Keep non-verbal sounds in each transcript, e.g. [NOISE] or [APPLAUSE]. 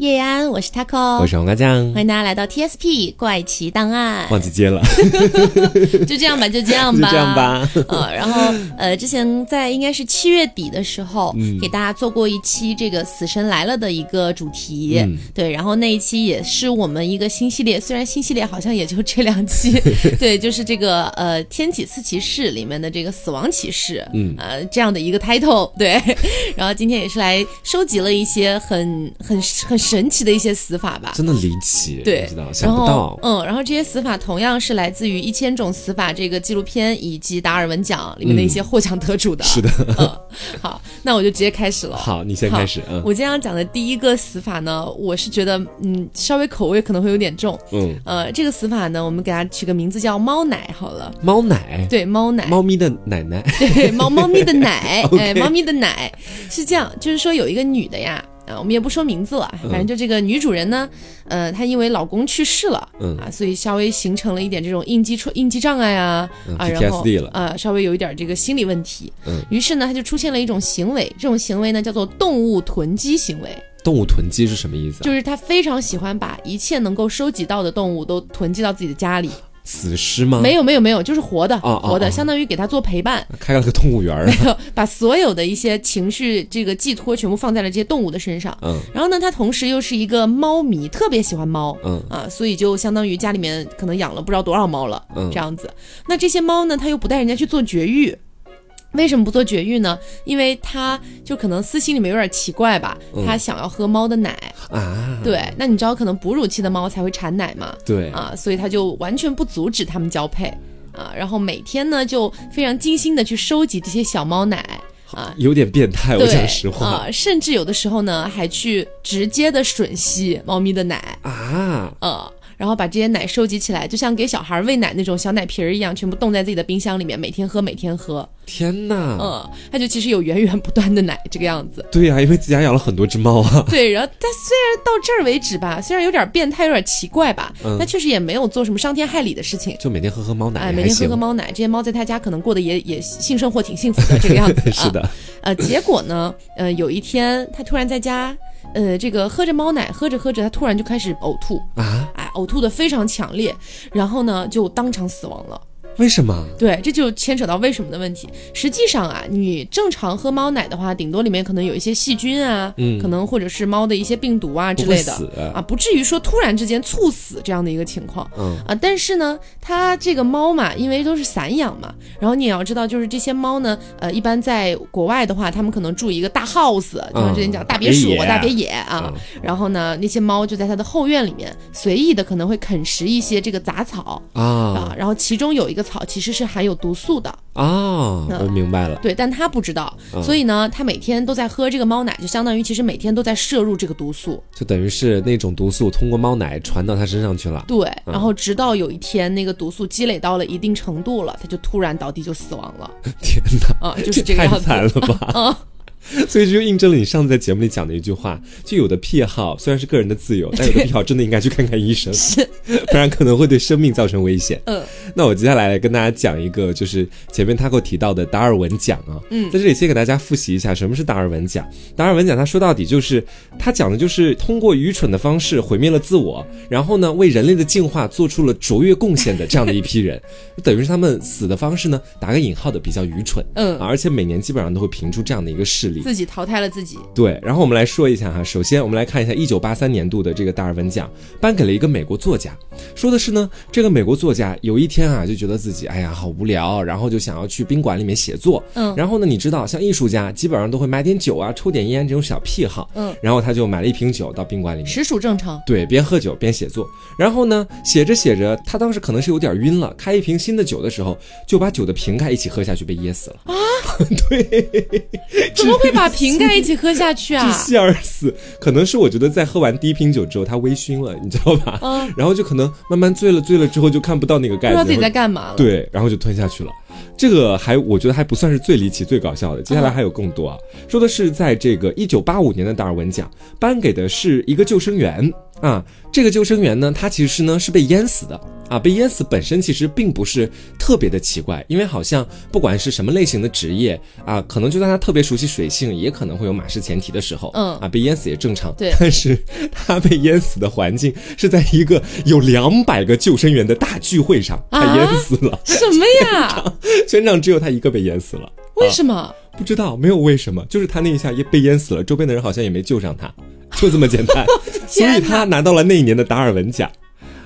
叶安，我是 Taco，我是黄瓜酱，欢迎大家来到 TSP 怪奇档案。忘记接了，[LAUGHS] 就这样吧，就这样吧，就这样吧。呃，然后呃，之前在应该是七月底的时候，嗯。给大家做过一期这个《死神来了》的一个主题，嗯。对，然后那一期也是我们一个新系列，虽然新系列好像也就这两期，[LAUGHS] 对，就是这个呃《天启四骑士》里面的这个死亡骑士，嗯。呃这样的一个 title，对，然后今天也是来收集了一些很很很神奇的一些死法吧，真的离奇，对。想不后到，嗯，然后这些死法同样是来自于《一千种死法》这个纪录片以及达尔文奖里面的一些获奖得主的。[LAUGHS] 是的。嗯，好，那我就直接开始了。好，你先开始，嗯。我今天要讲的第一个死法呢，我是觉得，嗯，稍微口味可能会有点重。嗯，呃，这个死法呢，我们给它取个名字叫“猫奶”好了。猫奶，对，猫奶，猫咪的奶奶，对，猫猫咪的奶。[LAUGHS] 哎，猫咪的奶。是这样，就是说有一个女的呀，啊，我们也不说名字了，反正就这个女主人呢，呃，她因为老公去世了，嗯。啊，所以稍微形成了一点这种应激出应激障碍啊，嗯啊，然后了。啊，稍微有一点这个心理问题，嗯。于是呢，她就出现了一种行为，这种行为呢叫做动物囤积行为，动物囤积是什么意思啊？就是她非常喜欢把一切能够收集到的动物都囤积到自己的家里，死尸吗？没有没有没有，就是活的，哦哦活的，哦相当于给他做陪伴。开了个动物园儿没，有 [LAUGHS] 把所有的一些情绪这个寄托全部放在了这些动物的身上。嗯然后呢，他同时又是一个猫迷，特别喜欢猫。嗯啊，所以就相当于家里面可能养了不知道多少猫了，嗯这样子。那这些猫呢，他又不带人家去做绝育，为什么不做绝育呢？因为他就可能私心里面有点奇怪吧，嗯他想要喝猫的奶。啊，对，那你知道可能哺乳期的猫才会产奶嘛？对，啊，所以他就完全不阻止他们交配啊，然后每天呢就非常精心的去收集这些小猫奶啊。有点变态，我讲实话啊、甚至有的时候呢，还去直接的吮吸猫咪的奶，啊，呃，然后把这些奶收集起来，就像给小孩喂奶那种小奶瓶儿一样，全部冻在自己的冰箱里面，每天喝，每天喝，天哪！嗯，它就其实有源源不断的奶这个样子。对呀，因为自家养了很多只猫啊，对，然后但虽然到这儿为止吧，虽然有点变态，有点奇怪吧，嗯但确实也没有做什么伤天害理的事情。就每天喝喝猫奶，哎，每天喝喝。猫奶，这些猫在他家可能过得也也性生活挺幸福的这个样子 [LAUGHS] 是的，啊。呃，结果呢，呃，有一天他突然在家，呃，这个喝着猫奶，喝着喝着，他突然就开始呕吐，啊？哎，呕吐的非常强烈，然后呢就当场死亡了。为什么？对，这就牵扯到为什么的问题。实际上啊，你正常喝猫奶的话，顶多里面可能有一些细菌啊，嗯。可能或者是猫的一些病毒啊之类的啊，不至于说突然之间猝死这样的一个情况。嗯。啊，但是呢，它这个猫嘛，因为都是散养嘛，然后你也要知道，就是这些猫呢，呃，一般在国外的话，它们可能住一个大 house，就像之前讲大别墅、嗯大别野啊，然后呢，那些猫就在它的后院里面随意的可能会啃食一些这个杂草。啊。啊，然后其中有一个草其实是含有毒素的，啊！嗯我明白了。对，但他不知道，嗯所以呢，他每天都在喝这个猫奶，就相当于其实每天都在摄入这个毒素。就等于是那种毒素通过猫奶传到他身上去了。对，嗯然后直到有一天那个毒素积累到了一定程度了，他就突然倒地就死亡了。[LAUGHS] 天哪，啊，就是这个太样子。惨了吧！[LAUGHS] 嗯，[LAUGHS] 所以这就印证了你上次在节目里讲的一句话：就有的癖好虽然是个人的自由，[LAUGHS] 但有的癖好真的应该去看看医生，是，不然可能会对生命造成危险。嗯，那我接下来来跟大家讲一个，就是前面他给我提到的达尔文奖啊。嗯在这里先给大家复习一下什么是达尔文奖。达尔文奖他说到底就是他讲的就是通过愚蠢的方式毁灭了自我，然后呢为人类的进化做出了卓越贡献的这样的一批人，[LAUGHS] 等于是他们死的方式呢打个引号的比较愚蠢。嗯啊而且每年基本上都会评出这样的一个事例。自己淘汰了自己。对，然后我们来说一下哈，首先我们来看一下一九八三年度的这个达尔文奖颁给了一个美国作家，说的是呢，这个美国作家有一天啊就觉得自己哎呀好无聊，然后就想要去宾馆里面写作，嗯然后呢，你知道像艺术家基本上都会买点酒啊，抽点烟这种小癖好，嗯，然后他就买了一瓶酒到宾馆里面。实属正常。对，边喝酒边写作，然后呢，写着写着，他当时可能是有点晕了，开一瓶新的酒的时候，就把酒的瓶盖一起喝下去，被噎死了。啊，[LAUGHS] 对，怎么会把 [LAUGHS] 瓶盖一起喝下去啊窒？息而死，可能是我觉得在喝完第一瓶酒之后，他微醺了，你知道吧？嗯，然后就可能慢慢醉了，醉了之后就看不到那个盖子，不知道自己在干嘛了。，对，然后就吞下去了。这个还我觉得还不算是最离奇、最搞笑的，接下来还有更多啊。说的是在这个一九八五年的达尔文奖颁给的是一个救生员啊，这个救生员呢，他其实呢是被淹死的。啊，被淹死本身其实并不是特别的奇怪，因为好像不管是什么类型的职业啊，可能就算他特别熟悉水性，也可能会有马失前蹄的时候。嗯啊，被淹死也正常。对但是他被淹死的环境是在一个有两百个救生员的大聚会上，他啊淹死了，什么呀？[LAUGHS] 全场只有他一个被淹死了。为什么？不知道，没有为什么，就是他那一下也被淹死了，周边的人好像也没救上他，就这么简单。[LAUGHS] 所以他拿到了那一年的达尔文奖。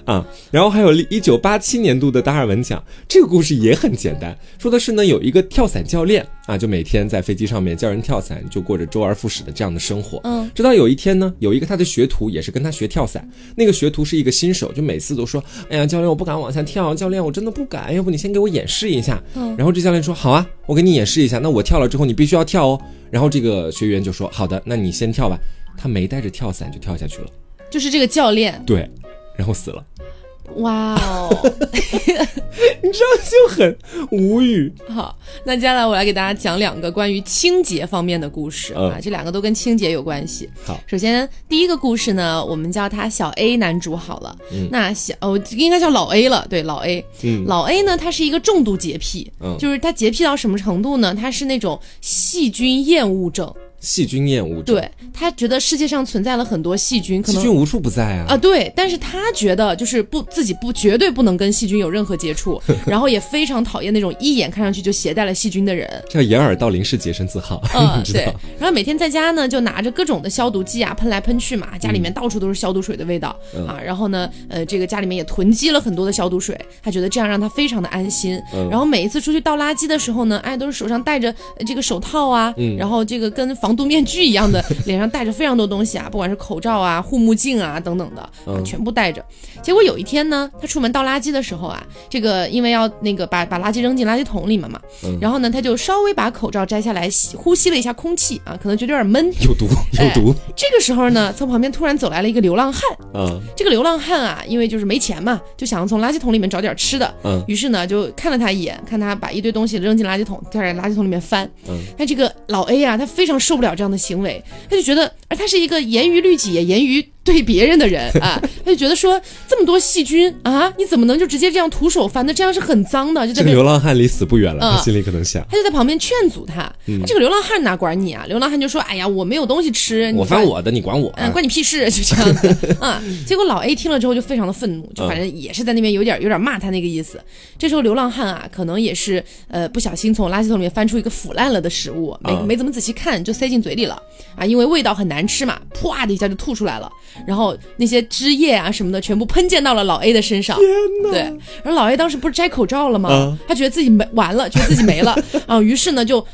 啊，然后还有一九八七年度的达尔文奖，这个故事也很简单，说的是呢，有一个跳伞教练啊，就每天在飞机上面教人跳伞，就过着周而复始的这样的生活。嗯，直到有一天呢，有一个他的学徒也是跟他学跳伞，那个学徒是一个新手，就每次都说，哎呀，教练我不敢往下跳，教练我真的不敢，要不你先给我演示一下。嗯，然后这教练说，好啊，我给你演示一下，那我跳了之后你必须要跳哦。然后这个学员就说，好的，那你先跳吧。他没带着跳伞就跳下去了，就是这个教练，对，然后死了。哇哦！[LAUGHS] 你知道就很无语。好，那接下来我来给大家讲两个关于清洁方面的故事、嗯啊，这两个都跟清洁有关系。好，首先第一个故事呢，我们叫他小 A 男主好了。嗯那小哦，应该叫老 A 了，对，老 A。嗯老 A 呢，他是一个重度洁癖，嗯就是他洁癖到什么程度呢？他是那种细菌厌恶症，细菌厌恶症，对他觉得世界上存在了很多细菌，可能细菌无处不在啊。啊，对，但是他觉得就是不自己不绝对不能跟细菌有任何接触，[LAUGHS] 然后也非常讨厌那种一眼看上去就携带了细菌的人。这叫掩耳盗铃式洁身自好，嗯 [LAUGHS] 对？，然后每天在家呢，就拿着各种的消毒剂啊，喷来喷去嘛，家里面到处都是消毒水的味道、嗯啊。然后呢，呃，这个家里面也囤积了很多的消毒水，他觉得这样让他非常的安心。嗯然后每一次出去倒垃圾的时候呢，哎，都是手上戴着呃这个手套啊，嗯然后这个跟防毒面具一样的，脸上戴着非常多东西啊，不管是口罩啊、护目镜啊等等的，全部戴着。结果有一天呢，他出门倒垃圾的时候啊，这个因为要那个把把垃圾扔进垃圾桶里面嘛，然后呢，他就稍微把口罩摘下来吸呼吸了一下空气啊，可能觉得有点闷。有毒，有毒。这个时候呢，从旁边突然走来了一个流浪汉。嗯这个流浪汉啊，因为就是没钱嘛，就想要从垃圾桶里面找点吃的。嗯于是呢，就看了他一眼，看他把一堆东西扔进垃圾桶，在垃圾桶里面翻。嗯但这个老 A 啊，他非常受不了这样的行为，他就觉得，而他是一个严于律己、也严于对别人的人啊，[LAUGHS] 他就觉得说这么多细菌啊，你怎么能就直接这样徒手翻？那这样是很脏的，就在这个流浪汉离死不远了，嗯他心里可能想：他就在旁边劝阻他。嗯这个流浪汉哪管你啊？流浪汉就说：“哎呀，我没有东西吃，我翻我的，你管我。嗯，关你屁事，就这样子啊。结果老 A 听了之后就非常的愤怒，就反正也是在那边有点有点骂他那个意思。这时候流浪汉啊，可能也是呃不小心从垃圾桶里面翻出一个腐烂了的食物，没、嗯没怎么仔细看就塞进嘴里了啊，因为味道很难吃嘛，啪的一下就吐出来了，然后那些汁液啊什么的全部喷溅到了老 A 的身上。对，然后老 A 当时不是摘口罩了吗？嗯他觉得自己没完了，觉得自己没了 [LAUGHS] 啊，于是呢就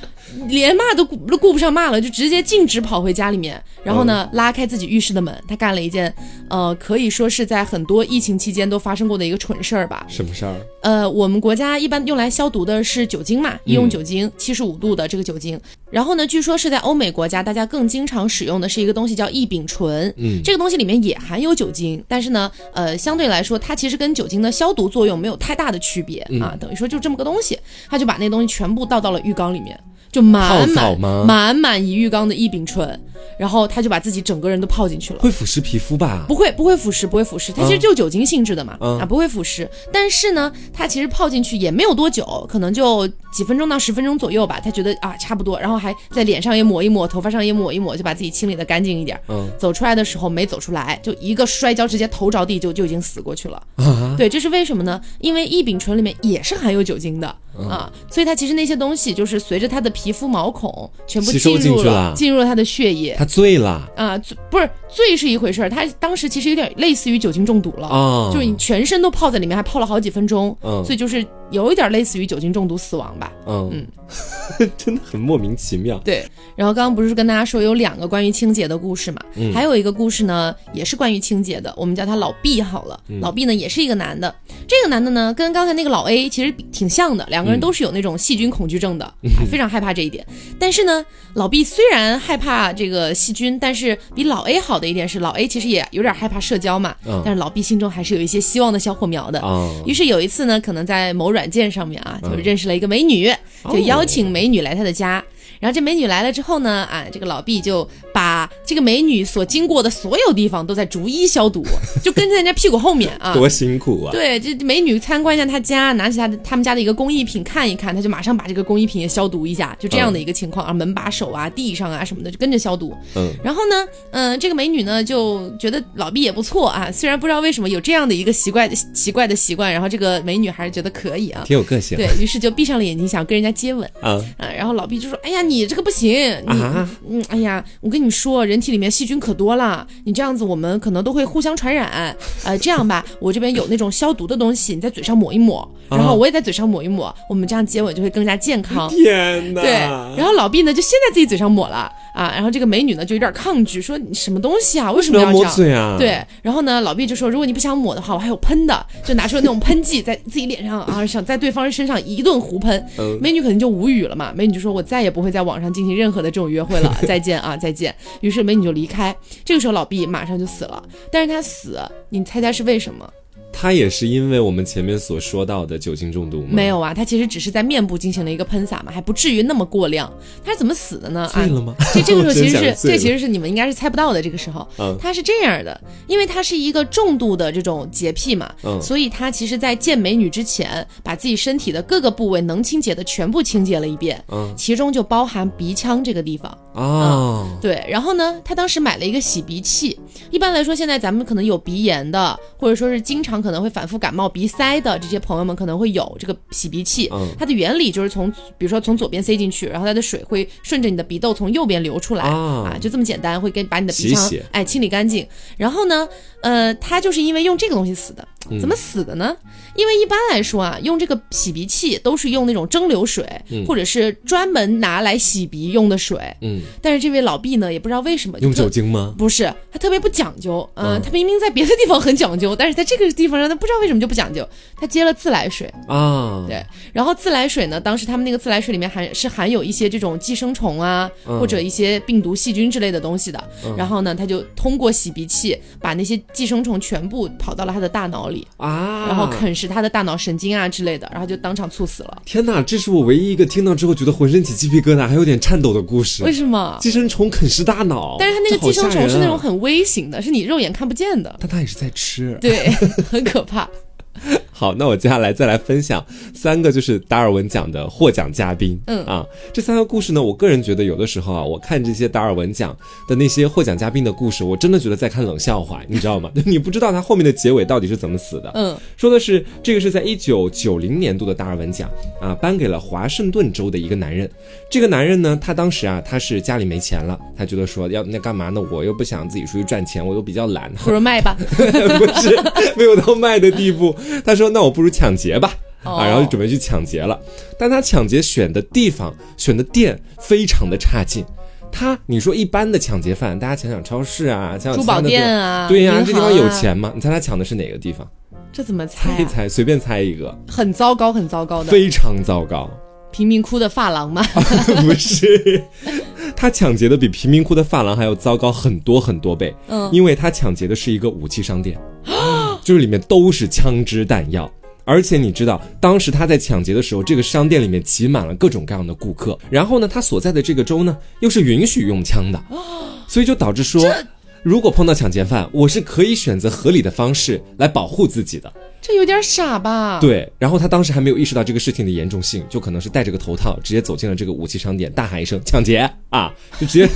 连骂都顾都顾不上骂了，就直接径直跑回家里面，然后呢、拉开自己浴室的门，他干了一件呃可以说是在很多疫情期间都发生过的一个蠢事儿吧。什么事儿？呃，我们国家一般用来消毒的是酒精嘛，医用酒精，七十五度的这个酒精。然后呢，据说是在欧美国家，大家更经常使用的是一个东西叫异丙醇。嗯这个东西里面也含有酒精，但是呢，呃，相对来说，它其实跟酒精的消毒作用没有太大的区别、啊，等于说就这么个东西，他就把那东西全部倒到了浴缸里面，就满满满满一浴缸的异丙醇，然后他就把自己整个人都泡进去了。会腐蚀皮肤吧？不会，不会腐蚀，不会腐蚀，它其实就酒精性质的嘛，嗯啊，不会腐蚀。但是呢，他其实泡进去也没有多久，可能就几分钟到十分钟左右吧。他觉得啊差不多，然后还在脸上也抹一抹，头发上也抹一抹，就把自己清理的干净一点。嗯走出来的时候没走出来，就一个摔跤，直接头着地就就已经死过去了。啊，对，这是为什么呢？因为异丙醇里面也是含有酒精的、嗯啊，所以它其实那些东西就是随着它的皮肤毛孔全部吸收进入进去了进入了他的血液。他醉了。啊，醉不是醉是一回事儿，他当时其实有点类似于酒精中毒了，啊，就是你全身都泡在里面，还泡了好几分钟，嗯。所以就是有一点类似于酒精中毒死亡吧。嗯嗯 [LAUGHS] 真的很莫名其妙。对，然后刚刚不是跟大家说有两个关于清洁的故事嘛，嗯还有一个故事呢，也是关于清洁的，我们叫他老毕好了。嗯老毕呢也是一个男的，这个男的呢跟刚才那个老 A 其实挺像的，两个人嗯都是有那种细菌恐惧症的，啊非常害怕这一点。但是呢，老毕虽然害怕这个细菌，但是比老 A 好的一点是，老 A 其实也有点害怕社交嘛，嗯但是老毕心中还是有一些希望的小火苗的。啊，于是有一次呢，可能在某软软件上面啊，就认识了一个美女，就邀请美女来他的家。然后这美女来了之后呢，啊，这个老毕就把这个美女所经过的所有地方都在逐一消毒，[LAUGHS] 就跟在人家屁股后面啊。多辛苦啊！对，这美女参观一下他家，拿起他的他们家的一个工艺品看一看，他就马上把这个工艺品也消毒一下，就这样的一个情况啊，门把手啊、地上啊什么的就跟着消毒。嗯，然后呢，嗯、这个美女呢就觉得老毕也不错啊，虽然不知道为什么有这样的一个奇怪的奇怪的习惯，然后这个美女还是觉得可以啊。挺有个性。对于是就闭上了眼睛，想跟人家接吻。啊啊，然后老毕就说：“哎呀，你这个不行，你、啊嗯，哎呀，我跟你说，人体里面细菌可多了，你这样子我们可能都会互相传染。呃，这样吧，[LAUGHS] 我这边有那种消毒的东西，你在嘴上抹一抹，然后我也在嘴上抹一抹，我们这样接吻就会更加健康。”天哪！对，然后老毕呢就先在自己嘴上抹了啊，然后这个美女呢就有点抗拒，说你什么东西啊，为什么要要这样？摸嘴啊！，对，然后呢，老毕就说，如果你不想抹的话，我还有喷的，就拿出那种喷剂，在自己脸上啊，想在对方身上一顿胡喷。嗯美女肯定就无语了嘛，美女就说，我再也不会在网上进行任何的这种约会了，[LAUGHS] 再见啊，再见。于是美女就离开。这个时候老毕马上就死了，但是他死，你猜猜是为什么？他也是因为我们前面所说到的酒精中毒吗？没有啊，他其实只是在面部进行了一个喷洒嘛，还不至于那么过量。他是怎么死的呢？啊，[LAUGHS] 醉了吗？这这个时候其实是这其实是你们应该是猜不到的。这个时候，嗯他是这样的，因为他是一个重度的这种洁癖嘛，嗯所以他其实在见美女之前，把自己身体的各个部位能清洁的全部清洁了一遍，嗯其中就包含鼻腔这个地方。哦，对，然后呢，他当时买了一个洗鼻器。一般来说，现在咱们可能有鼻炎的，或者说是经常可能会反复感冒、鼻塞的这些朋友们，可能会有这个洗鼻器。嗯它的原理就是从，比如说从左边塞进去，然后它的水会顺着你的鼻窦从右边流出来啊就这么简单，会给把你的鼻腔哎清理干净。然后呢，呃，他就是因为用这个东西死的。嗯怎么死的呢？因为一般来说啊，用这个洗鼻器都是用那种蒸馏水，嗯或者是专门拿来洗鼻用的水。嗯，但是这位老毕呢，也不知道为什么用酒精吗？不是，他特别不讲究。嗯、嗯他明明在别的地方很讲究，但是在这个地方上，他不知道为什么就不讲究。他接了自来水，啊，对，然后自来水呢，当时他们那个自来水里面含是含有一些这种寄生虫啊，嗯或者一些病毒、细菌之类的东西的。然后呢，他就通过洗鼻器把那些寄生虫全部跑到了他的大脑里，啊，然后啃食他的大脑神经啊之类的，然后就当场猝死了。天哪，这是我唯一一个听到之后觉得浑身起鸡皮疙瘩，还有点颤抖的故事。为什么？寄生虫啃食大脑，但是它那个寄生虫是那种，很微型的，是你肉眼看不见的。但它也是在吃。对，[LAUGHS] 很可怕。[LAUGHS] 好，那我接下来再来分享三个，就是达尔文奖的获奖嘉宾。嗯啊，这三个故事呢，我个人觉得有的时候啊，我看这些达尔文奖的那些获奖嘉宾的故事，我真的觉得在看冷笑话，你知道吗？[LAUGHS] 你不知道他后面的结尾到底是怎么死的。嗯，说的是这个是在一九九零年度的达尔文奖啊，颁给了华盛顿州的一个男人。这个男人呢，他当时啊，他是家里没钱了，他觉得说要那干嘛呢？我又不想自己出去赚钱，我又比较懒，不如卖吧。[LAUGHS] 不是没有到卖的地步。他说：“那我不如抢劫吧。”哦啊，然后就准备去抢劫了。但他抢劫选的地方、选的店非常的差劲。他，你说一般的抢劫犯，大家想想超市啊，想想珠宝店啊，对呀、银这地方有钱吗？你猜他抢的是哪个地方？这怎么猜啊？猜一猜，随便猜一个，很糟糕，很糟糕的非常糟糕。贫民窟的发廊吗？[LAUGHS] 不是，他抢劫的比贫民窟的发廊还要糟糕很多很多倍。嗯，因为他抢劫的是一个武器商店，就是里面都是枪支弹药。而且你知道，当时他在抢劫的时候，这个商店里面挤满了各种各样的顾客。然后呢，他所在的这个州呢，又是允许用枪的，所以就导致说，如果碰到抢劫犯，我是可以选择合理的方式来保护自己的。这有点傻吧？，对，然后他当时还没有意识到这个事情的严重性，就可能是戴着个头套，直接走进了这个武器商店，大喊一声“抢劫”啊，就直接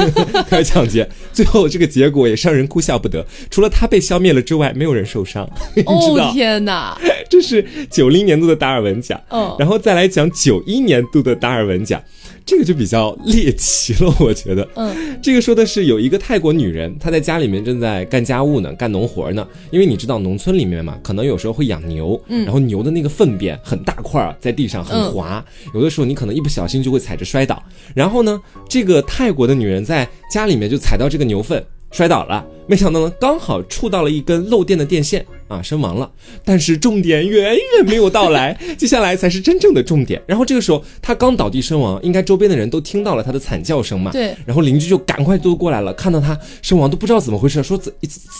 开始抢劫。[LAUGHS] 最后这个结果也让人哭笑不得，除了他被消灭了之外，没有人受伤。哦，天哪，[LAUGHS] 这是九零年度的达尔文奖，嗯然后再来讲九一年度的达尔文奖，这个就比较猎奇了，我觉得。嗯，这个说的是有一个泰国女人，她在家里面正在干家务呢，干农活呢。因为你知道农村里面嘛，可能有时候会养牛，嗯然后牛的那个粪便很大块儿，在地上很滑，有的时候你可能一不小心就会踩着摔倒。然后呢，这个泰国的女人在家里面就踩到这个牛粪。摔倒了，没想到呢，刚好触到了一根漏电的电线啊，身亡了。但是重点远远没有到来，[LAUGHS] 接下来才是真正的重点。然后这个时候他刚倒地身亡，应该周边的人都听到了他的惨叫声嘛？对。然后邻居就赶快都过来了，看到他身亡都不知道怎么回事，说怎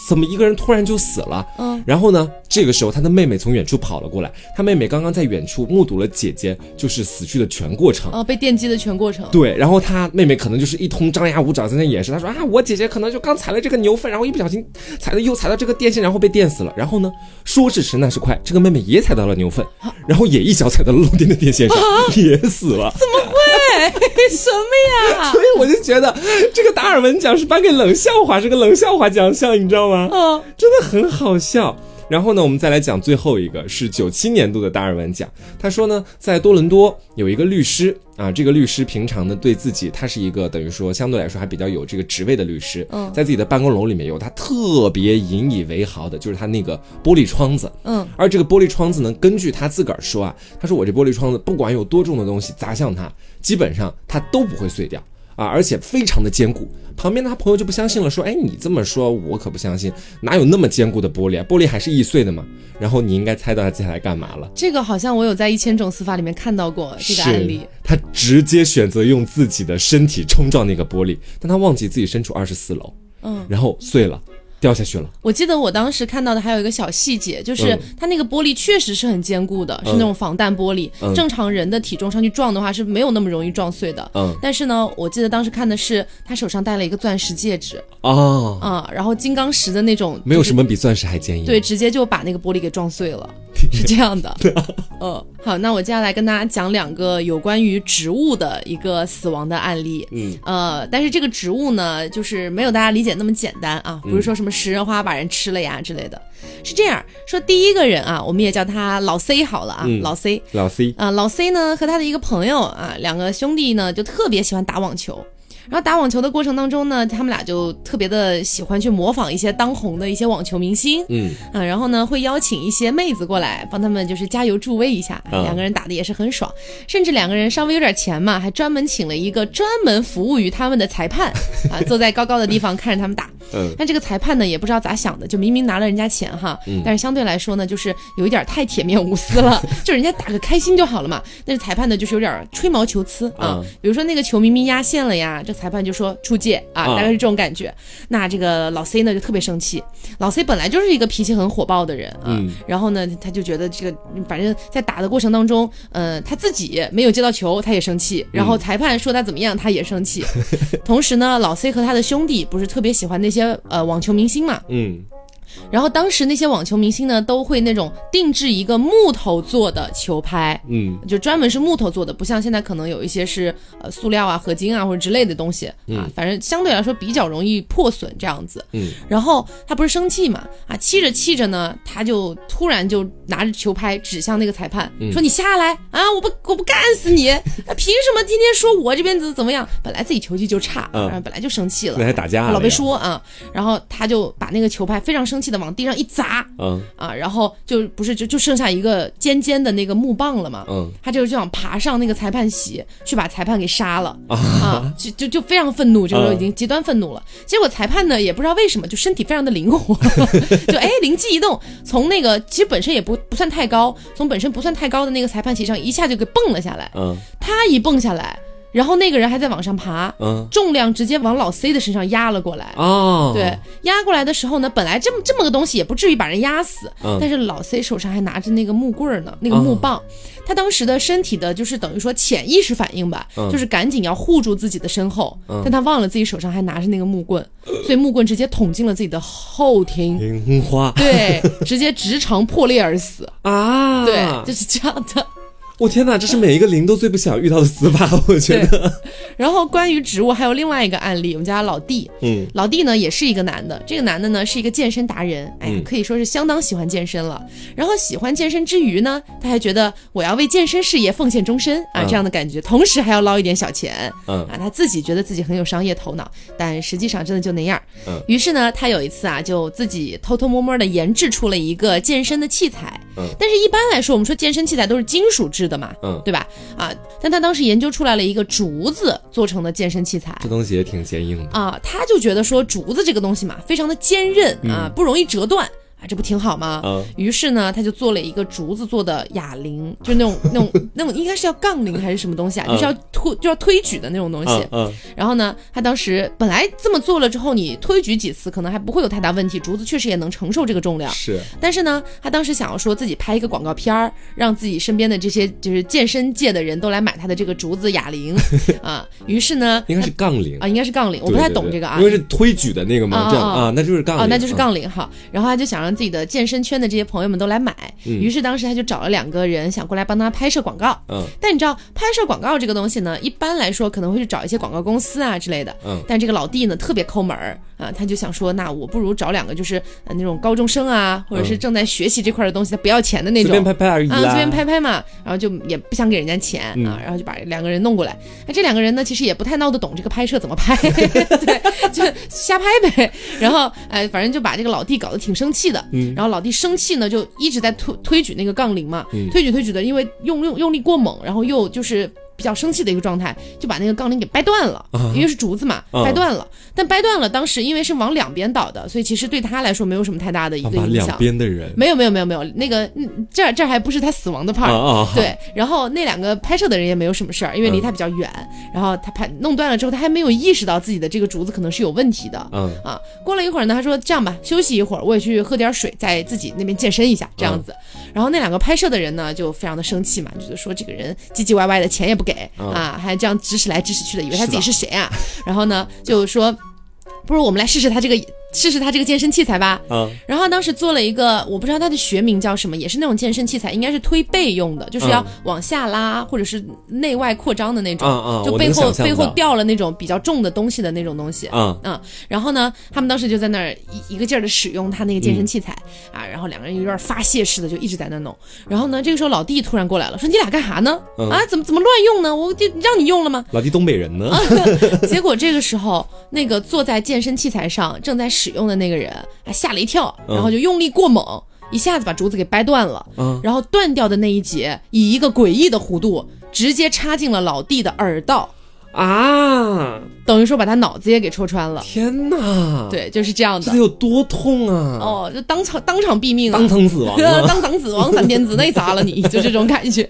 怎么一个人突然就死了？嗯。然后呢，这个时候他的妹妹从远处跑了过来，他妹妹刚刚在远处目睹了姐姐就是死去的全过程，哦，被电击的全过程。对。然后他妹妹可能就是一通张牙舞爪在那掩饰，他说啊，我姐姐可能就刚踩了这个牛粪，然后一不小心踩的又踩到这个电线，然后被电死了。然后呢，说时迟那时快，这个妹妹也踩到了牛粪，然后也一脚踩到了漏电的电线上，[LAUGHS] 也死了。怎么会？[LAUGHS] 什么呀？所以我就觉得这个达尔文奖是颁给冷笑话，是个冷笑话奖项，你知道吗？嗯，真的很好笑。然后呢，我们再来讲最后一个是九七年度的达尔文奖。他说呢，在多伦多有一个律师啊，这个律师平常呢对自己，他是一个等于说相对来说还比较有这个职位的律师。嗯，在自己的办公楼里面有他特别引以为豪的，就是他那个玻璃窗子。嗯，而这个玻璃窗子呢，根据他自个儿说啊，他说我这玻璃窗子不管有多重的东西砸向它，基本上它都不会碎掉。啊，而且非常的坚固。旁边的他朋友就不相信了，说：“哎，你这么说，我可不相信，哪有那么坚固的玻璃啊？玻璃还是易碎的嘛。”然后你应该猜到他接下来干嘛了？这个好像我有在《一千种死法》里面看到过这个案例。他直接选择用自己的身体冲撞那个玻璃，但他忘记自己身处二十四楼，嗯，然后碎了。掉下去了。我记得我当时看到的还有一个小细节，就是它那个玻璃确实是很坚固的，是那种防弹玻璃。正常人的体重上去撞的话是没有那么容易撞碎的。嗯。但是呢，我记得当时看的是他手上戴了一个钻石戒指。哦。啊，然后金刚石的那种，没有什么比钻石还坚硬。对，直接就把那个玻璃给撞碎了，[LAUGHS] 是这样的。嗯。好，那我接下来跟大家讲两个有关于植物的一个死亡的案例。嗯。呃，但是这个植物呢，就是没有大家理解那么简单啊，不是说什么。食人花把人吃了呀之类的，是这样说。第一个人啊，我们也叫他老 C 好了啊，老 C，老 C 啊，老 C 呢和他的一个朋友啊，两个兄弟呢就特别喜欢打网球。然后打网球的过程当中呢，他们俩就特别的喜欢去模仿一些当红的一些网球明星，嗯。啊，然后呢会邀请一些妹子过来帮他们就是加油助威一下，两个人打的也是很爽，甚至两个人稍微有点钱嘛，还专门请了一个专门服务于他们的裁判 [LAUGHS] 啊，坐在高高的地方看着他们打。嗯，但这个裁判呢也不知道咋想的，就明明拿了人家钱哈，但是相对来说呢，就是有一点太铁面无私了，[LAUGHS] 就人家打个开心就好了嘛。但是裁判呢就是有点吹毛求疵啊，比如说那个球明明压线了呀，这裁判就说出界啊，大概是这种感觉。那这个老 C 呢就特别生气，老 C 本来就是一个脾气很火爆的人啊，然后呢他就觉得这个反正在打的过程当中，嗯，他自己没有接到球他也生气，然后裁判说他怎么样他也生气，[LAUGHS] 同时呢老 C 和他的兄弟不是特别喜欢那些。呃，网球明星嘛，嗯。然后当时那些网球明星呢，都会那种定制一个木头做的球拍，嗯，就专门是木头做的，不像现在可能有一些是呃塑料啊、合金啊或者之类的东西啊，反正相对来说比较容易破损这样子。嗯，然后他不是生气嘛，啊，气着气着呢，他就突然就拿着球拍指向那个裁判，说你下来啊，我不我不干死你，凭什么天天说我这边怎怎么样？本来自己球技就差，嗯，本来就生气了，那还打架，老被说啊，然后他就把那个球拍非常生气的往地上一砸，嗯。啊，然后就不是就就剩下一个尖尖的那个木棒了嘛，嗯，他就就想爬上那个裁判席去把裁判给杀了啊，就就就非常愤怒，这时候已经极端愤怒了。结果裁判呢也不知道为什么，就身体非常的灵活，[LAUGHS] 就哎灵机一动，从那个其实本身也不不算太高，从本身不算太高的那个裁判席上一下就给蹦了下来，嗯，他一蹦下来。然后那个人还在往上爬，嗯，重量直接往老 C 的身上压了过来，哦，对，压过来的时候呢，本来这么这么个东西也不至于把人压死，嗯，但是老 C 手上还拿着那个木棍呢，那个木棒，他当时的身体的就是等于说潜意识反应吧，就是赶紧要护住自己的身后，但他忘了自己手上还拿着那个木棍，[LAUGHS] 所以木棍直接捅进了自己的后庭，对，直接直肠破裂而死。[LAUGHS] 啊，对，就是这样的。我天哪，这是每一个零都最不想遇到的死法，[LAUGHS] 我觉得。[LAUGHS] 然后关于植物还有另外一个案例，我们家老弟，嗯，老弟呢也是一个男的，这个男的呢是一个健身达人，哎，可以说是相当喜欢健身了。然后喜欢健身之余呢，他还觉得我要为健身事业奉献终身啊，这样的感觉，同时还要捞一点小钱，嗯啊，他自己觉得自己很有商业头脑，但实际上真的就那样。嗯，于是呢，他有一次啊，就自己偷偷摸摸的研制出了一个健身的器材，嗯，但是一般来说，我们说健身器材都是金属制。制的嘛，嗯对吧？啊，但他当时研究出来了一个竹子做成的健身器材这。东西也挺坚硬的。啊，他就觉得说竹子这个东西嘛，非常的坚韧啊，不容易折断啊，这不挺好吗？嗯于是呢，他就做了一个竹子做的哑铃，就那种那种那种应该是叫杠铃还是什么东西啊，就是要推就要推举的那种东西。然后呢，他当时本来这么做了之后，你推举几次可能还不会有太大问题，竹子确实也能承受这个重量。是但是呢，他当时想要说自己拍一个广告片儿，让自己身边的这些就是健身界的人都来买他的这个竹子哑铃 [LAUGHS] 啊。于是呢，应该是杠铃啊，应该是杠铃，我不太懂这个啊因。为是推举的那个嘛，啊啊啊这样啊，那就是杠铃啊，那就是嗯杠铃哈。然后他就想让自己的健身圈的这些朋友们都来买，嗯。于是当时他就找了两个人想过来帮他拍摄广告。嗯。但你知道拍摄广告这个东西呢，一般来说可能会去找一些广告公司啊之类的。嗯。但这个老弟呢特别抠门儿啊，他就想说，那我不如找两个就是呃那种高中生啊，或者是嗯正在学习这块的东西，他不要钱的那种。随便拍拍而已啊，随便拍拍嘛，然后就也不想给人家钱、嗯啊，然后就把两个人弄过来。那这两个人呢，其实也不太闹得懂这个拍摄怎么拍，[LAUGHS] 对，就瞎拍呗。然后哎，反正就把这个老弟搞得挺生气的。嗯然后老弟生气呢，就一直在推推举那个杠铃嘛，嗯推举推举的，因为用用用力过猛，然后又就是。比较生气的一个状态，就把那个杠铃给掰断了，啊因为是竹子嘛，啊掰断了。但掰断了，当时因为是往两边倒的，所以其实对他来说没有什么太大的一个影响。边的人没有没有没有没有，那个嗯这儿这儿还不是他死亡的 part，、[LAUGHS] 对，然后那两个拍摄的人也没有什么事儿，因为离他比较远。然后他拍弄断了之后，他还没有意识到自己的这个竹子可能是有问题的。嗯啊，过了一会儿呢，他说这样吧，休息一会儿，我也去喝点水，在自己那边健身一下，这样子。然后那两个拍摄的人呢，就非常的生气嘛，就是说这个人唧唧歪歪的，钱也不给、嗯啊，还这样指使来指使去的，以为他自己是是谁啊？然后呢，就说不如我们来试试他这个试试他这个健身器材吧。嗯然后当时做了一个，我不知道它的学名叫什么，也是那种健身器材，应该是推背用的，就是要嗯往下拉或者是内外扩张的那种，就背后背后到吊了那种比较重的东西的那种东西。嗯嗯，然后呢，他们当时就在那儿一一个劲儿的使用他那个健身器材、啊，然后两个人有点发泄似的，就一直在那弄。然后呢，这个时候老弟突然过来了，说：“你俩干啥呢？嗯啊，怎么怎么乱用呢？我就让你用了吗？”老弟东北人呢，[LAUGHS] 结果这个时候，那个坐在健身器材上正在使用的那个人，还吓了一跳，嗯然后就用力过猛，一下子把竹子给掰断了。嗯然后断掉的那一节，以一个诡异的弧度，直接插进了老弟的耳道，啊，等于说把他脑子也给戳穿了。天哪，，对，就是这样的这得。有多痛啊！哦，就当场当场毙命啊！当场死亡啊，[LAUGHS] 当场死亡，三天之内砸了你，就这种感觉。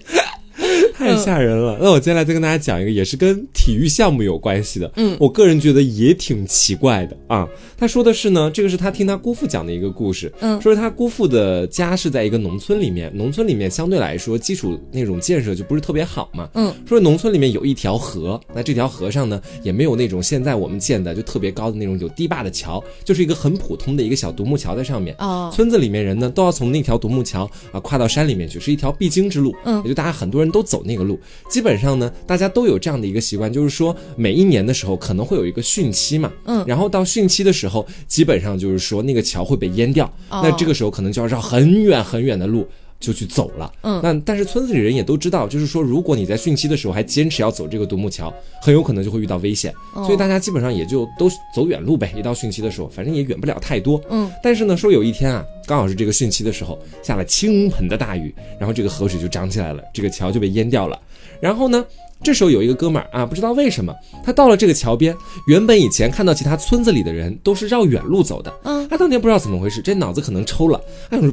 太吓人了。那我接下来再跟大家讲一个，也是跟体育项目有关系的。嗯我个人觉得也挺奇怪的啊。他说的是呢，这个是他听他姑父讲的一个故事。嗯说是他姑父的家是在一个农村里面，农村里面相对来说基础那种建设就不是特别好嘛。嗯，说农村里面有一条河，那这条河上呢也没有那种现在我们建的就特别高的那种有堤坝的桥，就是一个很普通的一个小独木桥在上面。哦，村子里面人呢，都要从那条独木桥啊跨到山里面去，是一条必经之路。嗯也就大家很多人都走那个路。基本上呢，大家都有这样的一个习惯，就是说每一年的时候可能会有一个汛期嘛。嗯然后到汛期的时候，基本上就是说那个桥会被淹掉，哦那这个时候可能就要绕很远很远的路。就去走了，嗯。那但是村子里人也都知道，就是说，如果你在汛期的时候还坚持要走这个独木桥，很有可能就会遇到危险，哦。所以大家基本上也就都走远路呗。一到汛期的时候，反正也远不了太多，嗯，但是呢，说有一天啊，刚好是这个汛期的时候，下了倾盆的大雨，然后这个河水就涨起来了，这个桥就被淹掉了。然后呢，这时候有一个哥们儿啊，不知道为什么，他到了这个桥边，原本以前看到其他村子里的人都是绕远路走的，嗯，他当年不知道怎么回事，这脑子可能抽了，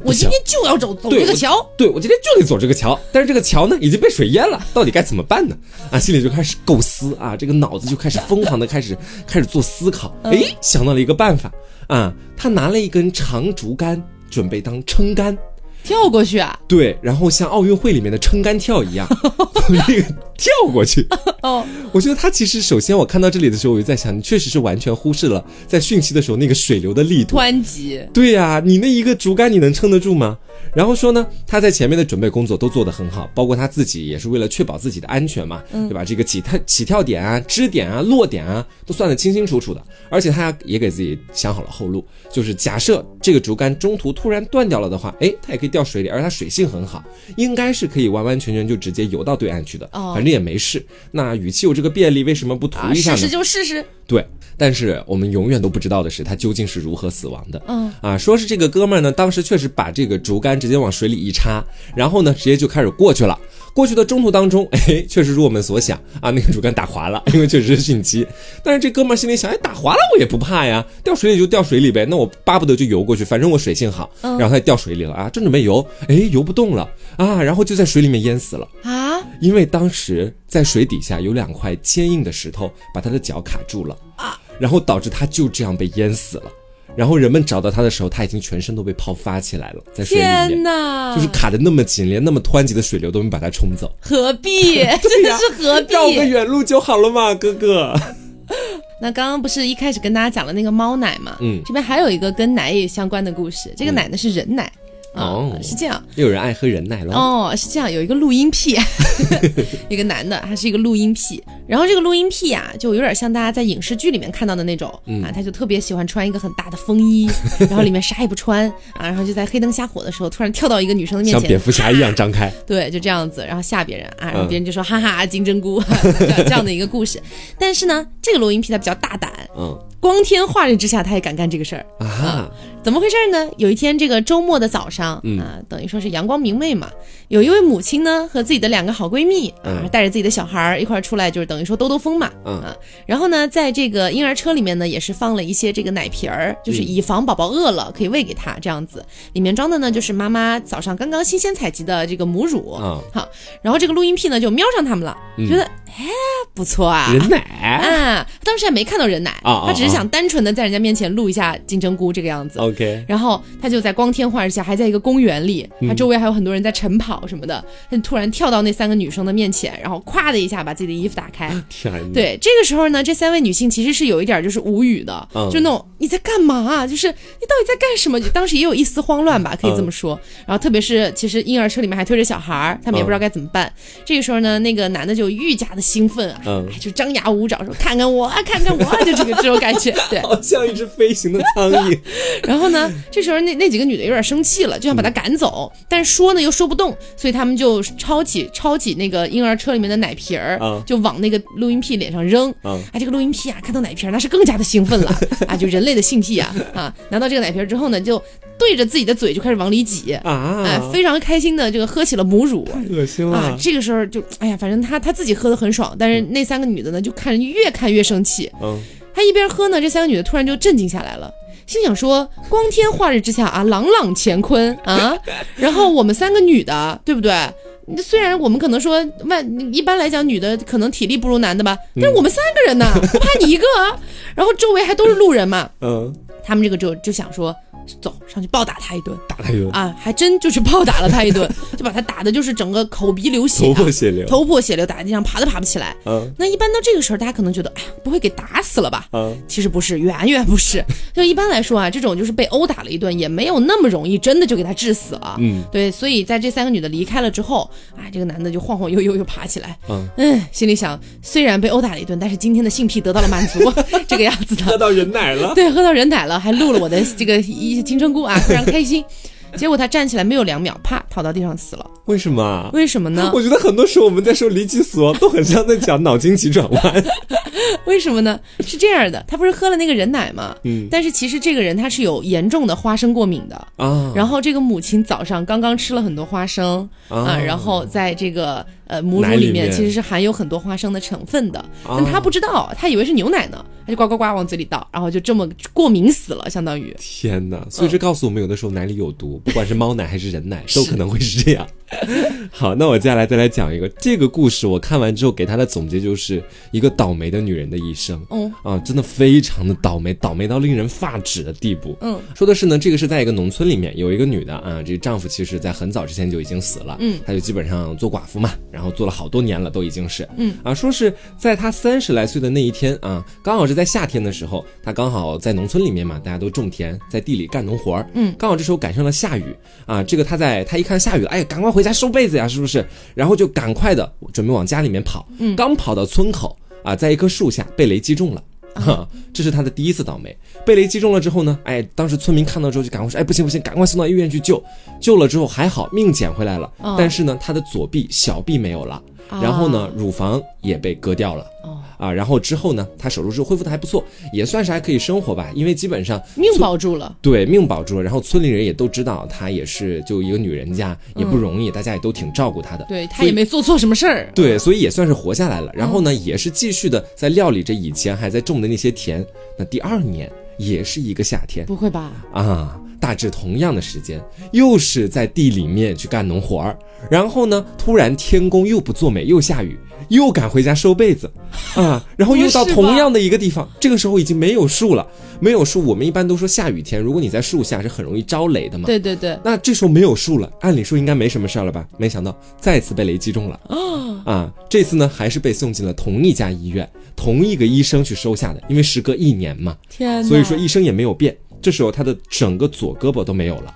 我今。天就要走走这个桥。对我今天就得走这个桥，但是这个桥呢已经被水淹了，到底该怎么办呢？啊，心里就开始构思啊，这个脑子就开始疯狂的开始开始做思考，嗯诶，想到了一个办法啊，他拿了一根长竹竿，准备当撑杆，跳过去啊！对，然后像奥运会里面的撑杆跳一样，[LAUGHS] 那个跳过去。[LAUGHS] 哦，我觉得他其实首先我看到这里的时候，我就在想，你确实是完全忽视了在汛期的时候那个水流的力度。湍急。对呀、你那一个竹竿你能撑得住吗？然后说呢，他在前面的准备工作都做得很好，包括他自己也是为了确保自己的安全嘛，对吧？这个起跳起跳点啊、支点啊、落点啊，都算得清清楚楚的。而且他也给自己想好了后路，就是假设这个竹竿中途突然断掉了的话，哎，它也可以掉水里，而它水性很好，应该是可以完完全全就直接游到对岸去的，哦反正也没事。那与其有这个便利，为什么不图啊，一下呢？试试就试试。对，但是我们永远都不知道的是他究竟是如何死亡的。嗯啊，说是这个哥们儿呢，当时确实把这个竹竿直接往水里一插，然后呢，直接就开始过去了。过去的中途当中，哎，确实如我们所想啊，那个竹竿打滑了，因为确实是汛期。但是这哥们儿心里想，哎，打滑了我也不怕呀，掉水里就掉水里呗，那我巴不得就游过去，反正我水性好。嗯然后他掉水里了啊，正准备游，哎，游不动了啊，然后就在水里面淹死了。啊因为当时在水底下有两块坚硬的石头把他的脚卡住了啊，然后导致他就这样被淹死了。然后人们找到他的时候，他已经全身都被泡发起来了，在水里天面，哪，就是卡的那么紧，连那么湍急的水流都没把他冲走。何必？[LAUGHS] 真的是何必？绕个远路就好了嘛，哥哥。[LAUGHS] 那刚刚不是一开始跟大家讲了那个猫奶嘛？嗯这边还有一个跟奶也相关的故事。这个奶呢是人奶。啊哦。是这样。又有人爱喝人奶了。哦，是这样，有一个录音癖，[LAUGHS] 一个男的，他是一个录音癖。然后这个录音癖啊，就有点像大家在影视剧里面看到的那种、嗯。啊，他就特别喜欢穿一个很大的风衣，[LAUGHS] 然后里面啥也不穿。啊，然后就在黑灯瞎火的时候突然跳到一个女生的面前，像蝙蝠侠一样张开，[LAUGHS] 对，就这样子，然后吓别人啊，然后嗯别人就说、哈哈金针菇这样这样的一个故事。但是呢，这个录音癖他比较大胆，嗯。光天化日之下他也敢干这个事儿。啊，怎么回事呢？有一天这个周末的早上，嗯。啊，等于说是阳光明媚嘛，有一位母亲呢和自己的两个好闺蜜啊，嗯。带着自己的小孩儿一块儿出来，就是等于说兜兜风嘛，嗯。啊，然后呢，在这个婴儿车里面呢，也是放了一些这个奶瓶儿，就是以防宝宝饿了可以喂给他这样子，里面装的呢就是妈妈早上刚刚新鲜采集的这个母乳，嗯。好，然后这个录音癖呢就瞄上他们了，嗯。觉得哎不错啊，人奶啊，当时还没看到人奶，他只是想单纯的在人家面前录一下金针菇这个样子。，OK，然后他就在光天化日下，还在一个公园里，嗯他周围还有很多人在晨跑什么的，他就突然跳到那三个女生的面前，然后咵的一下把自己的衣服打开。天哪，对，这个时候呢，这三位女性其实是有一点就是无语的，嗯就那种你在干嘛、啊？就是你到底在干什么？就当时也有一丝慌乱吧，可以这么说。然后特别是其实婴儿车里面还推着小孩儿，他们也不知道该怎么办。这个时候呢，那个男的就愈加的兴奋啊，就张牙舞爪说看看我，看看我，就这个这种感觉。[LAUGHS] 对，好像一只飞行的苍蝇。[LAUGHS] 然后呢，这时候那那几个女的有点生气了，就想把他赶走，但是说呢又说不动，所以他们就抄起抄起那个婴儿车里面的奶瓶儿，嗯就往那个录音癖脸上扔。嗯啊，这个录音癖啊，看到奶瓶儿那是更加的兴奋了 [LAUGHS] 啊，就人类的性癖啊啊！拿到这个奶瓶儿之后呢，就对着自己的嘴就开始往里挤，哎，啊，非常开心的这个喝起了母乳。恶心了。。啊这个时候就，哎呀，反正他他自己喝的很爽，但是那三个女的呢，就看着越看越生气。嗯他一边喝呢，这三个女的突然就镇静下来了，心想说：光天化日之下啊，朗朗乾坤啊，[LAUGHS] 然后我们三个女的，对不对？虽然我们可能说万一般来讲，女的可能体力不如男的吧，但是我们三个人呢，不怕你一个啊。[LAUGHS] 然后周围还都是路人嘛，嗯，他们这个就就想说，走上去暴打他一顿打他一顿，啊，还真就去暴打了他一顿，[LAUGHS] 就把他打的就是整个口鼻流血、头啊，破血流。头破血流，打在地上爬都爬不起来。嗯那一般到这个时候，大家可能觉得，哎呀，不会给打死了吧？嗯其实不是，远远不是。[LAUGHS] 就一般来说啊，这种就是被殴打了一顿，也没有那么容易，真的就给他致死了。嗯对，所以在这三个女的离开了之后，啊，这个男的就晃晃悠悠又爬起来，嗯，嗯，心里想，虽然被殴打了一顿，但是今天的性癖得到了满足，[LAUGHS] 这个样子的。喝到人奶了。对，喝到人奶了，还录了我的这个一金针菇啊，[LAUGHS] 非常开心。结果他站起来没有两秒，啪倒到地上死了。为什么啊？为什么呢？我觉得很多时候我们在说离奇死亡，都很像在讲脑筋急转弯。[LAUGHS] 为什么呢？是这样的，他不是喝了那个人奶吗？嗯但是其实这个人他是有严重的花生过敏的。啊，然后这个母亲早上刚刚吃了很多花生啊，啊然后在这个呃母乳里面其实是含有很多花生的成分的，啊但他不知道，他以为是牛奶呢，他就呱呱呱往嘴里倒，然后就这么过敏死了，相当于。天哪！所以这告诉我们，有的时候奶里有毒，不管是猫奶还是人奶，都可能会是这样。[LAUGHS] 好，那我接下来再来讲一个这个故事。我看完之后给他的总结就是一个倒霉的女人的一生。嗯啊，真的非常的倒霉，倒霉到令人发指的地步。嗯，说的是呢，这个是在一个农村里面有一个女的啊，这丈夫其实在很早之前就已经死了，嗯，她就基本上做寡妇嘛，然后做了好多年了，都已经是，嗯。啊，说是在他三十来岁的那一天啊，刚好是在夏天的时候，他刚好在农村里面嘛，大家都种田，在地里干农活儿，嗯。刚好这时候赶上了下雨啊，这个他在他一看下雨了，哎呀，赶快回家收被子呀，是不是？然后就赶快的准备往家里面跑，嗯。刚跑到村口啊，在一棵树下被雷击中了。哈，[LAUGHS] 这是他的第一次倒霉。被雷击中了之后呢，哎，当时村民看到之后就赶快说，哎，不行不行，赶快送到医院去救。救了之后还好，命捡回来了，哦但是呢，他的左臂、小臂没有了，然后呢啊，乳房也被割掉了。哦啊，然后之后呢，她手术之后恢复的还不错，也算是还可以生活吧，因为基本上命保住了。对命保住了，然后村里人也都知道她也是就一个女人家也不容易，大家也都挺照顾她的，对她也没做错什么事儿。对，所以也算是活下来了。然后呢，也是继续的在料理着以前还在种的那些田。那第二年也是一个夏天，不会吧？啊，大致同样的时间，又是在地里面去干农活儿。然后呢，突然天公又不作美，又下雨，又赶回家收被子，啊，[LAUGHS] 然后又到同样的一个地方。这个时候已经没有树了，没有树。我们一般都说下雨天，如果你在树下是很容易招雷的嘛。对对对。那这时候没有树了，按理说应该没什么事儿了吧？没想到再次被雷击中了啊！啊，这次呢还是被送进了同一家医院，同一个医生去收下的，因为时隔一年嘛。天。所以说医生也没有变。这时候他的整个左胳膊都没有了。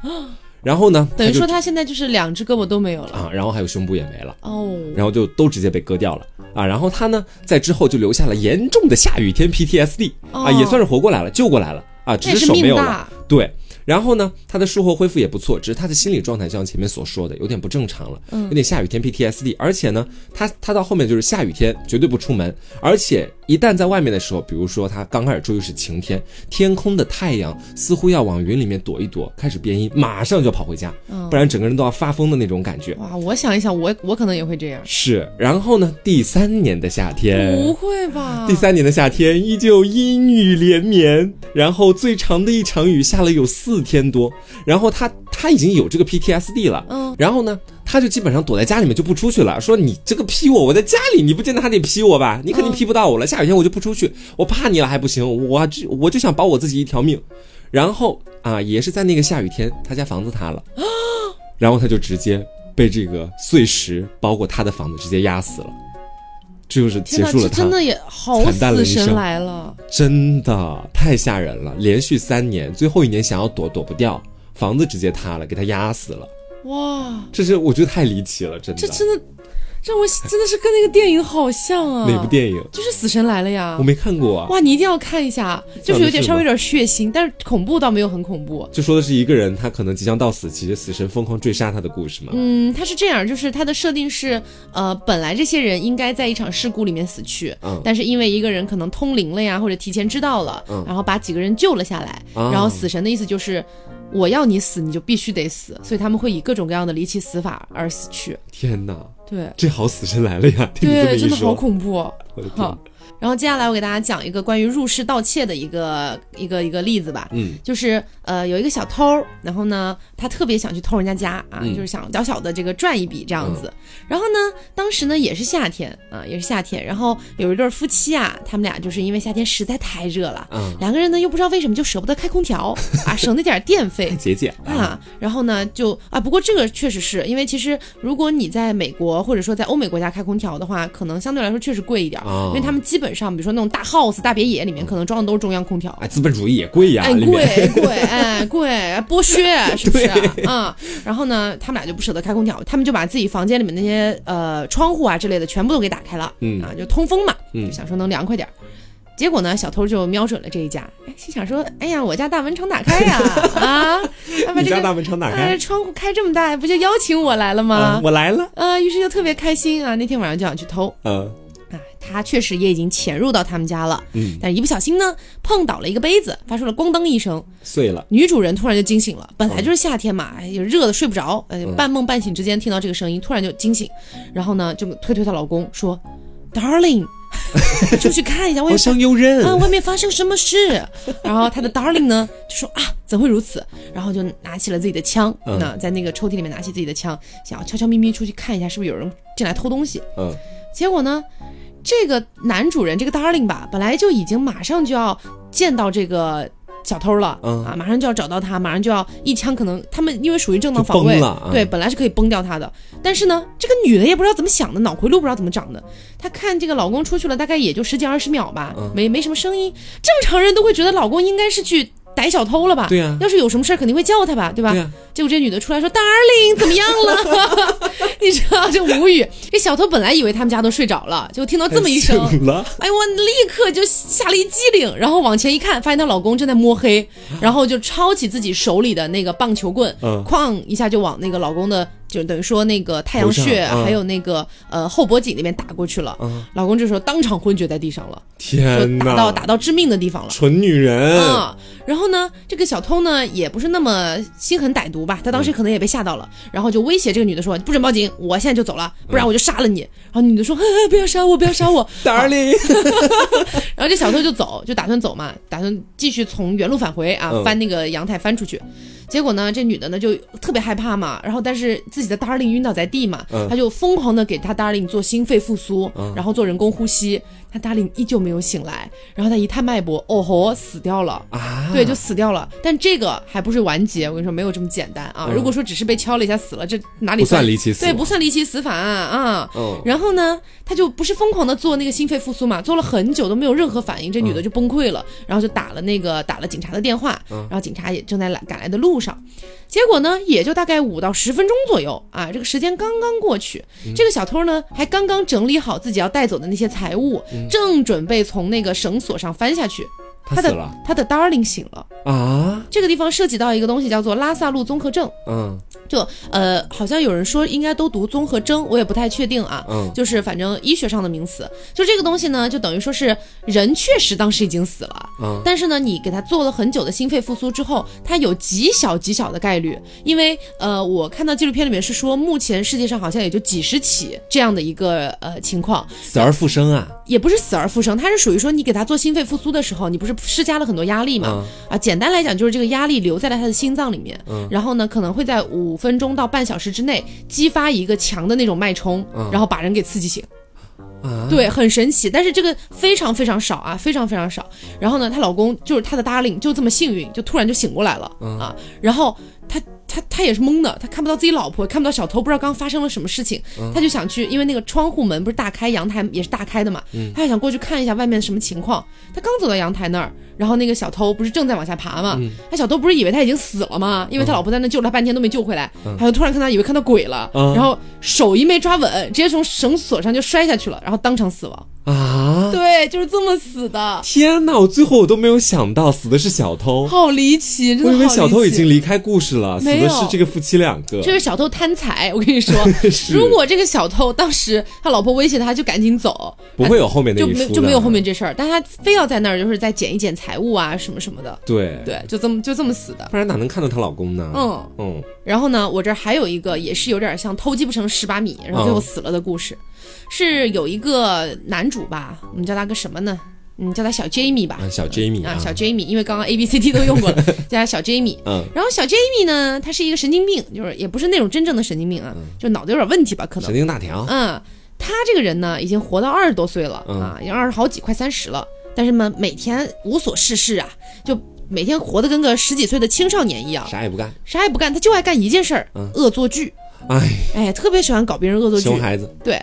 然后呢？等于说他现在就是两只胳膊都没有了。啊，然后还有胸部也没了。哦，然后就都直接被割掉了。啊。然后他呢，在之后就留下了严重的下雨天 PTSD 啊，也算是活过来了，救过来了。啊，只是手没有了。对，然后呢，他的术后恢复也不错，只是他的心理状态就像前面所说的，有点不正常了，有点下雨天 PTSD。而且呢，他他到后面就是下雨天绝对不出门，而且。一旦在外面的时候，比如说他刚开始注意是晴天，天空的太阳似乎要往云里面躲一躲，开始变阴，马上就跑回家，不然整个人都要发疯的那种感觉。哇，我想一想，我我可能也会这样。是，然后呢？第三年的夏天，不会吧？第三年的夏天依旧阴雨连绵，然后最长的一场雨下了有四天多，然后他他已经有这个 PTSD 了，嗯，然后呢？他就基本上躲在家里面就不出去了，说你这个劈我，我在家里，你不见得还得劈我吧？你肯定劈不到我了。下雨天我就不出去，我怕你了还不行，我就我就想保我自己一条命。然后啊，也是在那个下雨天，他家房子塌了，[GASPS] 然后他就直接被这个碎石包括他的房子直接压死了，这就是结束了他真的也好死神来了，真的太吓人了。连续三年，最后一年想要躲躲不掉，房子直接塌了，给他压死了。哇，这是我觉得太离奇了，真的，这真的。这我真的是跟那个电影好像啊！哪部电影？就是《死神来了》呀！我没看过啊！哇，你一定要看一下，就是有点稍微有点血腥，但是恐怖倒没有很恐怖。就说的是一个人，他可能即将到死期，死神疯狂追杀他的故事吗？嗯，他是这样，就是他的设定是，呃，本来这些人应该在一场事故里面死去，嗯，但是因为一个人可能通灵了呀，或者提前知道了，嗯，然后把几个人救了下来，然后死神的意思就是。我要你死，你就必须得死，所以他们会以各种各样的离奇死法而死去。天哪，对，这好死神来了呀！对，真的好恐怖。好。然后接下来我给大家讲一个关于入室盗窃的一个一个一个例子吧。嗯，就是呃有一个小偷，然后呢他特别想去偷人家家啊，就是想小小的这个赚一笔这样子。然后呢当时呢也是夏天啊，也是夏天。然后有一对夫妻啊，他们俩就是因为夏天实在太热了，嗯，两个人呢又不知道为什么就舍不得开空调啊，省那点电费，[LAUGHS] 节俭啊。然后呢就啊，不过这个确实是因为其实如果你在美国或者说在欧美国家开空调的话，可能相对来说确实贵一点，因为他们基本。上比如说那种大 house 大别野里面可能装的都是中央空调，哎，资本主义也贵呀，哎贵贵哎贵 [LAUGHS] 剥削是不是？啊？然后呢，他们俩就不舍得开空调，他们就把自己房间里面那些呃窗户啊之类的全部都给打开了，嗯。啊，就通风嘛，嗯，想说能凉快点。结果呢，小偷就瞄准了这一家，哎，心想说，哎呀，我家大门常打开呀，[LAUGHS] 啊，你家大门常打开，窗户开这么大，不就邀请我来了吗？我来了，呃，于是就特别开心啊，那天晚上就想去偷，嗯。他确实也已经潜入到他们家了，嗯，但是一不小心呢，碰倒了一个杯子，发出了咣当一声，碎了。女主人突然就惊醒了，本来就是夏天嘛，哎，热的睡不着，呃，半梦半醒之间听到这个声音，突然就惊醒，然后呢，就推推她老公说：“Darling，[LAUGHS] 出去看一下，好像有人啊，外面发生什么事？”然后她的 Darling 呢就说：“啊，怎会如此？”然后就拿起了自己的枪，那在那个抽屉里面拿起自己的枪，想要悄悄咪咪出去看一下，是不是有人进来偷东西？嗯，结果呢？这个男主人，这个 darling 吧，本来就已经马上就要见到这个小偷了，嗯啊，马上就要找到他，马上就要一枪，可能他们因为属于正当防卫，对，本来是可以崩掉他的。但是呢，这个女的也不知道怎么想的，脑回路不知道怎么长的，她看这个老公出去了，大概也就十几二十秒吧，没没什么声音，正常人都会觉得老公应该是去。逮小偷了吧？对呀，要是有什么事儿，肯定会叫他吧，对吧？结果这女的出来说：“Darling，怎么样了？” [LAUGHS] 你知道就无语。这小偷本来以为他们家都睡着了，就果听到这么一声，哎，我立刻就吓了一激灵，然后往前一看，发现她老公正在摸黑，[LAUGHS] 然后就抄起自己手里的那个棒球棍，哐一下就往那个老公的就等于说那个太阳穴，还有那个呃后脖颈那边打过去了。嗯老公这时候当场昏厥在地上了，天哪打到，打到致命的地方了。蠢女人，啊、然后呢，这个小偷呢也不是那么心狠歹毒吧，他当时可能也被吓到了，然后就威胁这个女的说：“不准报警，我现在就走了，不然我就杀了你。然后女的说：“呵呵不要杀我，不要杀我。[LAUGHS] darling，[LAUGHS] 然后这小偷就走，就打算走嘛，打算继续从原路返回啊，嗯翻那个阳台翻出去。结果呢，这女的呢就特别害怕嘛，然后但是自己的 darling 晕倒在地嘛，嗯她就疯狂的给她 darling 做心肺复苏，嗯然后做人工呼吸，她 darling 依旧没有醒来，然后他一探脉搏，哦吼，死掉了。啊，对，就死掉了。但这个还不是完结，我跟你说，没有这么简单啊！嗯如果说只是被敲了一下死了，这哪里不算离奇死对，不算离奇死法啊。嗯然后呢，他就不是疯狂的做那个心肺复苏嘛，做了很久都没有任何反应，这女的就崩溃了，然后就打了那个打了警察的电话，然后警察也正在来赶来的路上。结果呢，也就大概五到十分钟左右啊，这个时间刚刚过去，这个小偷呢还刚刚整理好自己要带走的那些财物，正准备从那个绳索上翻下去，他死了。他的 darling 醒了。啊，这个地方涉及到一个东西叫做拉萨路综合症，嗯就呃，好像有人说应该都读综合征，我也不太确定啊。嗯。就是反正医学上的名词，就这个东西呢，就等于说是人确实当时已经死了，嗯。但是呢，你给他做了很久的心肺复苏之后，他有极小极小的概率，因为呃，我看到纪录片里面是说，目前世界上好像也就几十起这样的一个呃情况，死而复生啊，也不是死而复生，它是属于说你给他做心肺复苏的时候，你不是施加了很多压力嘛？嗯啊，简单来讲就是这个压力留在了他的心脏里面，嗯然后呢可能会在五分钟到半小时之内激发一个强的那种脉冲，嗯然后把人给刺激醒。啊，对，很神奇，但是这个非常非常少啊，非常非常少。然后呢，她老公就是她的 darling，就这么幸运，就突然就醒过来了、嗯啊。然后他他他也是懵的，他看不到自己老婆，看不到小偷，不知道刚发生了什么事情，嗯他就想去，因为那个窗户门不是大开，阳台也是大开的嘛，嗯他就想过去看一下外面什么情况。他刚走到阳台那儿，然后那个小偷不是正在往下爬嘛，嗯。他小偷不是以为他已经死了吗？因为他老婆在那救了他半天都没救回来，嗯。他就突然看他以为看到鬼了，嗯。然后手一没抓稳，直接从绳索上就摔下去了，然后当场死亡。啊，对，就是这么死的，天哪！我最后我都没有想到死的是小偷，好离奇，真的我以为小偷已经离开故事了，死的是这个夫妻两个。这是小偷贪财，我跟你说，[LAUGHS] 如果这个小偷当时他老婆威胁他，就赶紧走，不会有后面那就一出就没有后面这事儿，但他非要在那儿，就是再捡一捡财物啊什么什么的，对，对，就这么就这么死的。不然哪能看到她老公呢？嗯，嗯然后呢，我这还有一个也是有点像偷鸡不成蚀把米，然后最后嗯死了的故事，是有一个男主吧，我们叫他个什么呢？嗯，叫他小 Jamie 吧。啊，小 Jamie 啊，小 Jamie，因为刚刚 A B C D 都用过了，[LAUGHS] 叫他小 Jamie。嗯然后小 Jamie 呢，他是一个神经病，就是也不是那种真正的神经病啊，就脑子有点问题吧，可能神。经大条，嗯，他这个人呢，已经活到二十多岁了、嗯啊，已经二十好几，快三十了。但是嘛，每天无所事事啊，就每天活得跟个十几岁的青少年一样，啥也不干。啥也不干，他就爱干一件事儿，嗯恶作剧。哎，哎，特别喜欢搞别人恶作剧。熊孩子，对，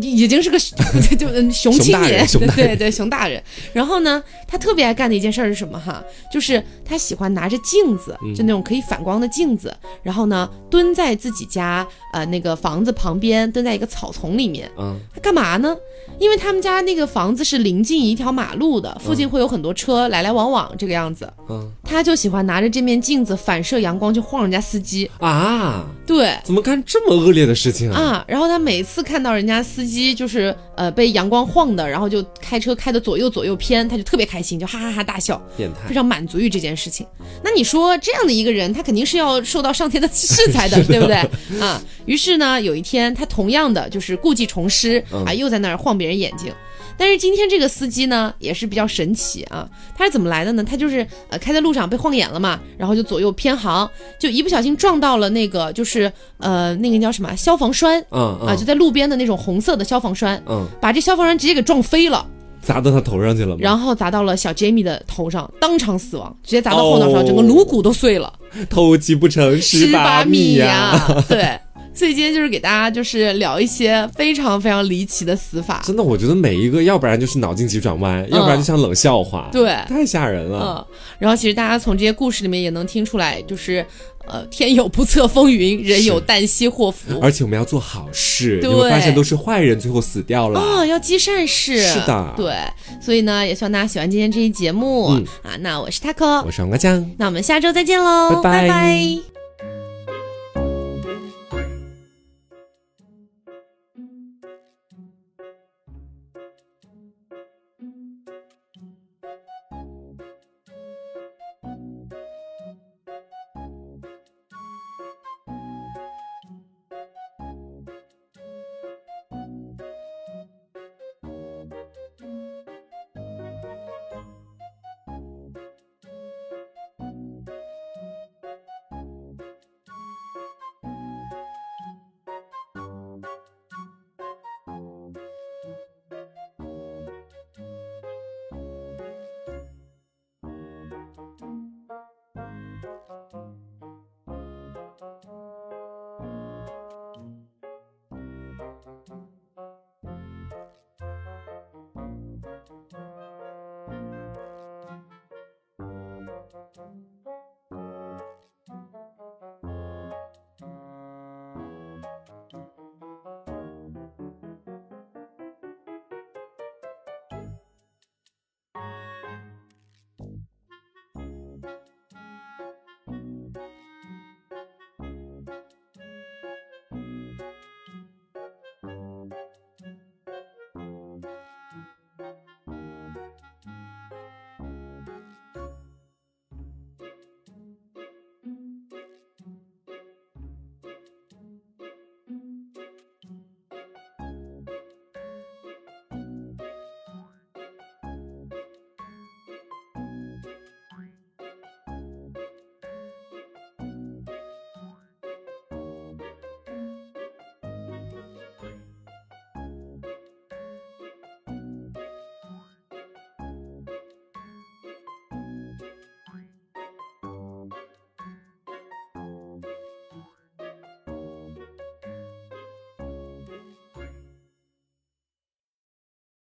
已经是个 [LAUGHS] 就嗯熊青年，对对对，熊大人。然后呢，他特别爱干的一件事儿是什么哈？就是他喜欢拿着镜子，嗯就那种可以反光的镜子，然后呢，蹲在自己家呃那个房子旁边，蹲在一个草丛里面，嗯他干嘛呢？因为他们家那个房子是临近一条马路的，附近会有很多车来来往往这个样子。嗯他就喜欢拿着这面镜子反射阳光去晃人家司机。啊，对，怎么干这么恶劣的事情啊？啊，然后他每次看到人家司机就是呃被阳光晃的，然后就开车开的左右左右偏，他就特别开心，就哈哈哈大笑，变态非常满足于这件事情。那你说这样的一个人，他肯定是要受到上天的 [LAUGHS] 制裁的，对不对？啊，于是呢，有一天他同样的就是故技重施啊，又在那儿晃别人眼睛。但是今天这个司机呢，也是比较神奇啊。他是怎么来的呢？他就是呃开在路上被晃眼了嘛，然后就左右偏航，就一不小心撞到了那个就是呃那个叫什么消防栓，嗯啊，就嗯在路边的那种红色的消防栓，嗯，把这消防栓直接给撞飞了，砸到他头上去了吗？然后砸到了小 Jamie 的头上，当场死亡，直接砸到后脑勺，哦整个颅骨都碎了，[LAUGHS] 偷鸡不成蚀把米呀、呀、对。所以今天就是给大家就是聊一些非常非常离奇的死法，真的，我觉得每一个，要不然就是脑筋急转弯，要不然就像冷笑话，对，太吓人了。嗯，然后其实大家从这些故事里面也能听出来，就是呃，天有不测风云，人有旦夕祸福。而且我们要做好事，对。你会发现都是坏人最后死掉了。哦，要积善事。是的。对，所以呢，也希望大家喜欢今天这期节目、嗯。啊。那我是 taco，我是黄瓜酱。那我们下周再见喽，拜拜。拜拜